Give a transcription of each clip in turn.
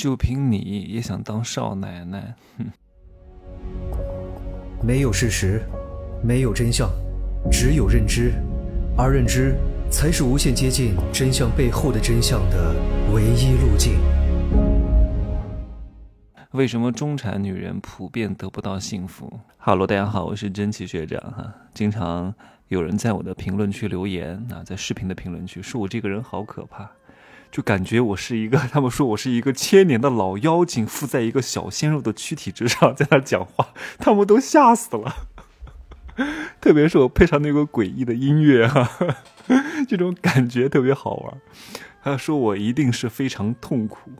就凭你也想当少奶奶？哼！没有事实，没有真相，只有认知，而认知才是无限接近真相背后的真相的唯一路径。为什么中产女人普遍得不到幸福哈喽，大家好，我是真奇学长哈。经常有人在我的评论区留言啊，在视频的评论区说我这个人好可怕，就感觉我是一个，他们说我是一个千年的老妖精附在一个小鲜肉的躯体之上在那讲话，他们都吓死了。特别是我配上那个诡异的音乐哈，这种感觉特别好玩。他说我一定是非常痛苦。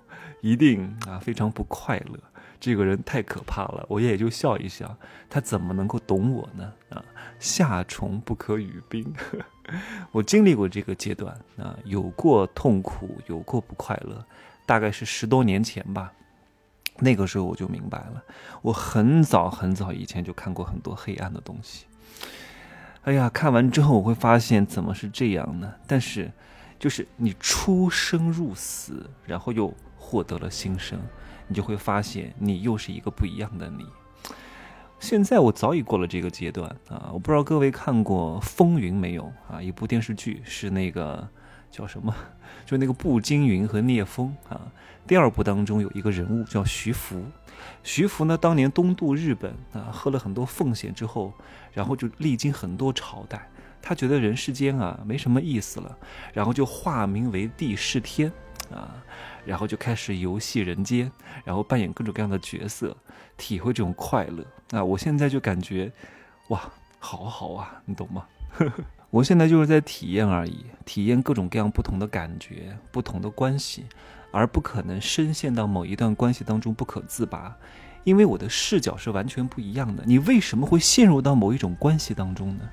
一定啊，非常不快乐。这个人太可怕了，我也就笑一笑。他怎么能够懂我呢？啊，夏虫不可语冰。我经历过这个阶段啊，有过痛苦，有过不快乐，大概是十多年前吧。那个时候我就明白了。我很早很早以前就看过很多黑暗的东西。哎呀，看完之后我会发现怎么是这样呢？但是，就是你出生入死，然后又。获得了新生，你就会发现你又是一个不一样的你。现在我早已过了这个阶段啊！我不知道各位看过《风云》没有啊？一部电视剧是那个叫什么？就那个步惊云和聂风啊。第二部当中有一个人物叫徐福，徐福呢当年东渡日本啊，喝了很多奉献之后，然后就历经很多朝代，他觉得人世间啊没什么意思了，然后就化名为帝释天啊。然后就开始游戏人间，然后扮演各种各样的角色，体会这种快乐啊！我现在就感觉，哇，好好啊，你懂吗？我现在就是在体验而已，体验各种各样不同的感觉、不同的关系，而不可能深陷到某一段关系当中不可自拔，因为我的视角是完全不一样的。你为什么会陷入到某一种关系当中呢？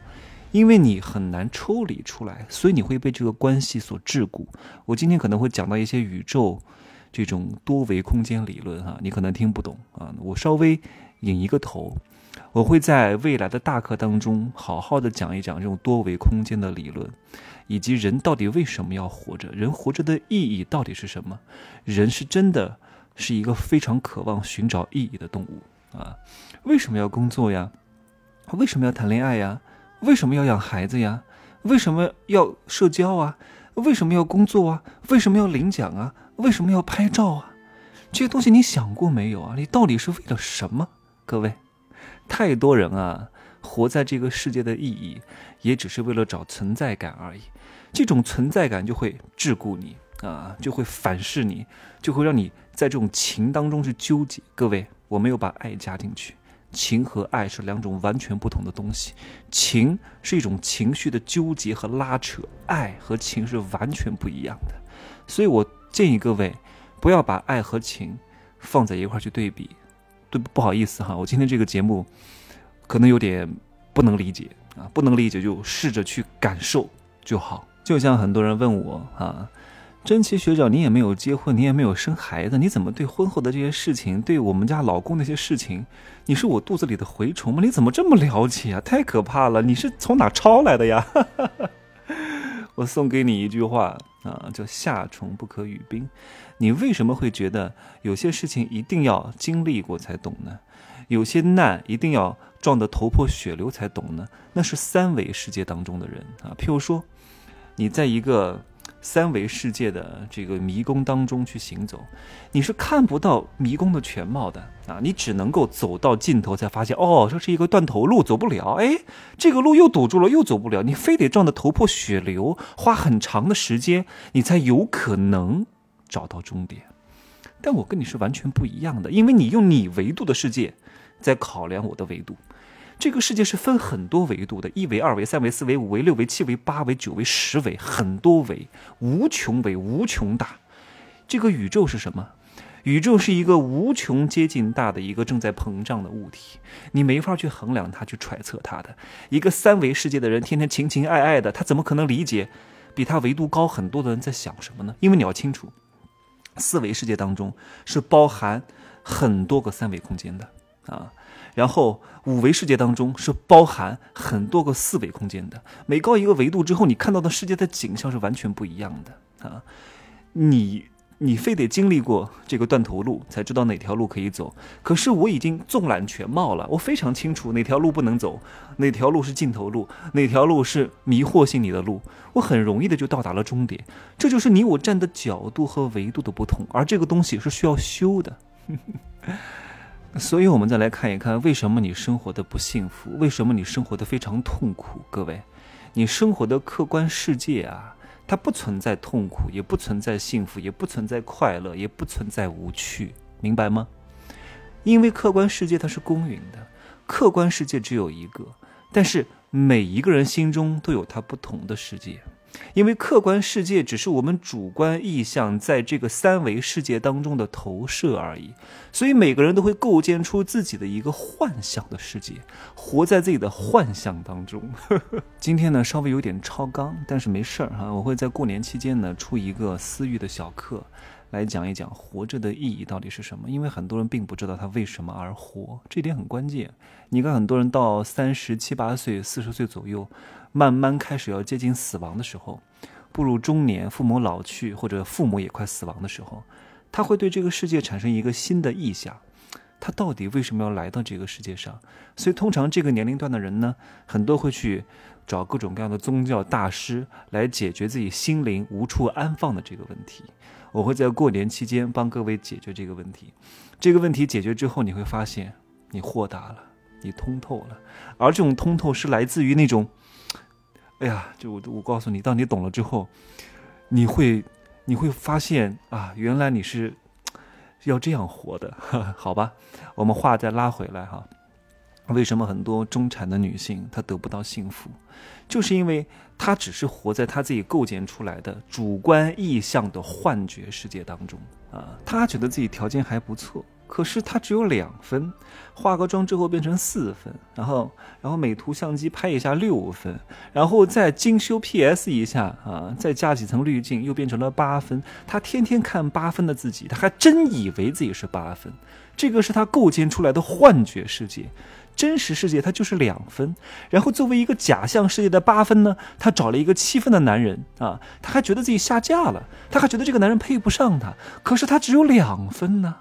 因为你很难抽离出来，所以你会被这个关系所桎梏。我今天可能会讲到一些宇宙这种多维空间理论，哈，你可能听不懂啊。我稍微引一个头，我会在未来的大课当中好好的讲一讲这种多维空间的理论，以及人到底为什么要活着，人活着的意义到底是什么？人是真的是一个非常渴望寻找意义的动物啊！为什么要工作呀？为什么要谈恋爱呀？为什么要养孩子呀？为什么要社交啊？为什么要工作啊？为什么要领奖啊？为什么要拍照啊？这些东西你想过没有啊？你到底是为了什么？各位，太多人啊，活在这个世界的意义，也只是为了找存在感而已。这种存在感就会桎梏你啊，就会反噬你，就会让你在这种情当中去纠结。各位，我没有把爱加进去。情和爱是两种完全不同的东西，情是一种情绪的纠结和拉扯，爱和情是完全不一样的。所以我建议各位不要把爱和情放在一块去对比。对，不好意思哈，我今天这个节目可能有点不能理解啊，不能理解就试着去感受就好。就像很多人问我啊。真奇学长，你也没有结婚，你也没有生孩子，你怎么对婚后的这些事情，对我们家老公那些事情，你是我肚子里的蛔虫吗？你怎么这么了解啊？太可怕了！你是从哪抄来的呀？我送给你一句话啊，叫“夏虫不可语冰”。你为什么会觉得有些事情一定要经历过才懂呢？有些难一定要撞得头破血流才懂呢？那是三维世界当中的人啊。譬如说，你在一个。三维世界的这个迷宫当中去行走，你是看不到迷宫的全貌的啊！你只能够走到尽头才发现，哦，这是一个断头路，走不了。哎，这个路又堵住了，又走不了。你非得撞得头破血流，花很长的时间，你才有可能找到终点。但我跟你是完全不一样的，因为你用你维度的世界在考量我的维度。这个世界是分很多维度的，一维、二维、三维、四维、五维、六维、七维、八维、九维、十维，很多维，无穷维，无穷大。这个宇宙是什么？宇宙是一个无穷接近大的一个正在膨胀的物体，你没法去衡量它，去揣测它的。一个三维世界的人，天天情情爱爱的，他怎么可能理解比他维度高很多的人在想什么呢？因为你要清楚，四维世界当中是包含很多个三维空间的啊。然后五维世界当中是包含很多个四维空间的，每高一个维度之后，你看到的世界的景象是完全不一样的啊！你你非得经历过这个断头路，才知道哪条路可以走。可是我已经纵览全貌了，我非常清楚哪条路不能走，哪条路是尽头路，哪条路是迷惑性你的路。我很容易的就到达了终点。这就是你我站的角度和维度的不同，而这个东西是需要修的。所以，我们再来看一看，为什么你生活的不幸福？为什么你生活的非常痛苦？各位，你生活的客观世界啊。它不存在痛苦，也不存在幸福，也不存在快乐，也不存在无趣，明白吗？因为客观世界它是公允的，客观世界只有一个，但是每一个人心中都有他不同的世界。因为客观世界只是我们主观意象在这个三维世界当中的投射而已，所以每个人都会构建出自己的一个幻想的世界，活在自己的幻想当中。今天呢稍微有点超纲，但是没事儿哈，我会在过年期间呢出一个私域的小课，来讲一讲活着的意义到底是什么。因为很多人并不知道他为什么而活，这点很关键。你看很多人到三十七八岁、四十岁左右。慢慢开始要接近死亡的时候，步入中年，父母老去，或者父母也快死亡的时候，他会对这个世界产生一个新的意象。他到底为什么要来到这个世界上？所以，通常这个年龄段的人呢，很多会去找各种各样的宗教大师来解决自己心灵无处安放的这个问题。我会在过年期间帮各位解决这个问题。这个问题解决之后，你会发现你豁达了，你通透了，而这种通透是来自于那种。哎呀，就我我告诉你，当你懂了之后，你会你会发现啊，原来你是要这样活的，好吧？我们话再拉回来哈，为什么很多中产的女性她得不到幸福，就是因为她只是活在她自己构建出来的主观意象的幻觉世界当中啊，她觉得自己条件还不错。可是她只有两分，化个妆之后变成四分，然后然后美图相机拍一下六分，然后再精修 PS 一下啊，再加几层滤镜又变成了八分。她天天看八分的自己，她还真以为自己是八分。这个是他构建出来的幻觉世界，真实世界它就是两分。然后作为一个假象世界的八分呢，他找了一个七分的男人啊，他还觉得自己下嫁了，他还觉得这个男人配不上他。可是他只有两分呢。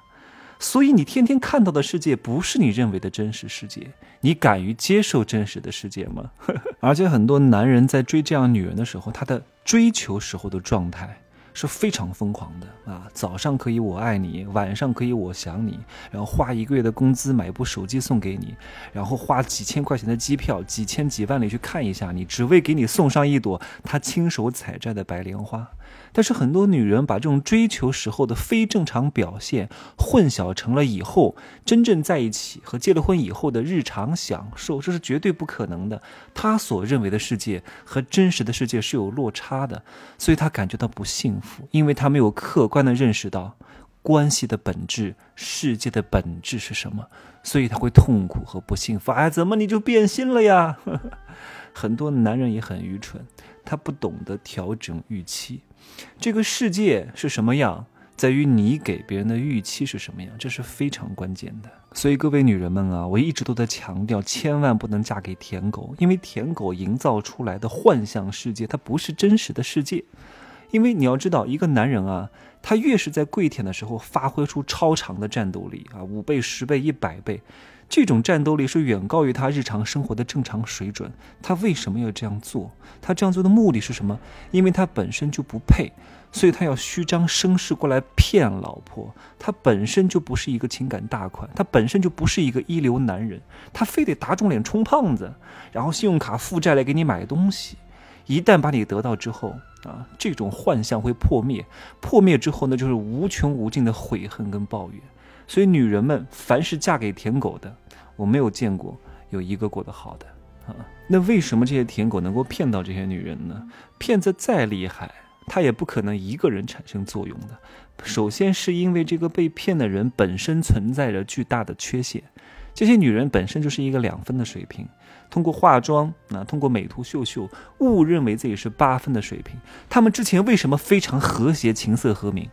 所以你天天看到的世界不是你认为的真实世界，你敢于接受真实的世界吗？而且很多男人在追这样女人的时候，他的追求时候的状态。是非常疯狂的啊！早上可以我爱你，晚上可以我想你，然后花一个月的工资买一部手机送给你，然后花几千块钱的机票，几千几万里去看一下你，只为给你送上一朵他亲手采摘的白莲花。但是很多女人把这种追求时候的非正常表现混淆成了以后真正在一起和结了婚以后的日常享受，这是绝对不可能的。她所认为的世界和真实的世界是有落差的，所以她感觉到不幸福。因为她没有客观的认识到关系的本质、世界的本质是什么，所以她会痛苦和不幸福。哎，怎么你就变心了呀？很多男人也很愚蠢，他不懂得调整预期。这个世界是什么样，在于你给别人的预期是什么样，这是非常关键的。所以各位女人们啊，我一直都在强调，千万不能嫁给舔狗，因为舔狗营造出来的幻象世界，它不是真实的世界。因为你要知道，一个男人啊，他越是在跪舔的时候发挥出超长的战斗力啊，五倍、十倍、一百倍，这种战斗力是远高于他日常生活的正常水准。他为什么要这样做？他这样做的目的是什么？因为他本身就不配，所以他要虚张声势过来骗老婆。他本身就不是一个情感大款，他本身就不是一个一流男人，他非得打肿脸充胖子，然后信用卡负债来给你买东西。一旦把你得到之后啊，这种幻象会破灭，破灭之后呢，就是无穷无尽的悔恨跟抱怨。所以女人们，凡是嫁给舔狗的，我没有见过有一个过得好的啊。那为什么这些舔狗能够骗到这些女人呢？骗子再厉害，他也不可能一个人产生作用的。首先是因为这个被骗的人本身存在着巨大的缺陷。这些女人本身就是一个两分的水平，通过化妆啊，通过美图秀秀，误认为自己是八分的水平。她们之前为什么非常和谐、琴瑟和鸣？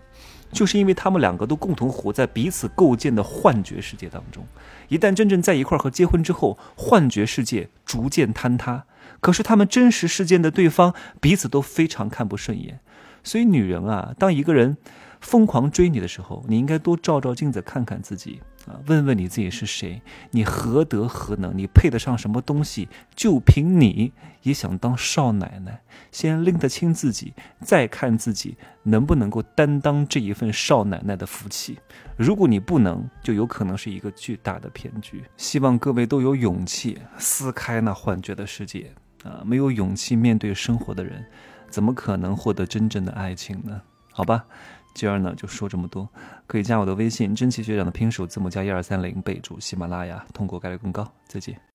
就是因为他们两个都共同活在彼此构建的幻觉世界当中。一旦真正在一块儿和结婚之后，幻觉世界逐渐坍塌。可是他们真实世界的对方彼此都非常看不顺眼。所以，女人啊，当一个人疯狂追你的时候，你应该多照照镜子，看看自己啊，问问你自己是谁，你何德何能，你配得上什么东西？就凭你也想当少奶奶？先拎得清自己，再看自己能不能够担当这一份少奶奶的福气。如果你不能，就有可能是一个巨大的骗局。希望各位都有勇气撕开那幻觉的世界啊！没有勇气面对生活的人，怎么可能获得真正的爱情呢？好吧。今儿呢就说这么多，可以加我的微信“真奇学长”的拼手字母加一二三零，备注喜马拉雅，通过概率更高。再见。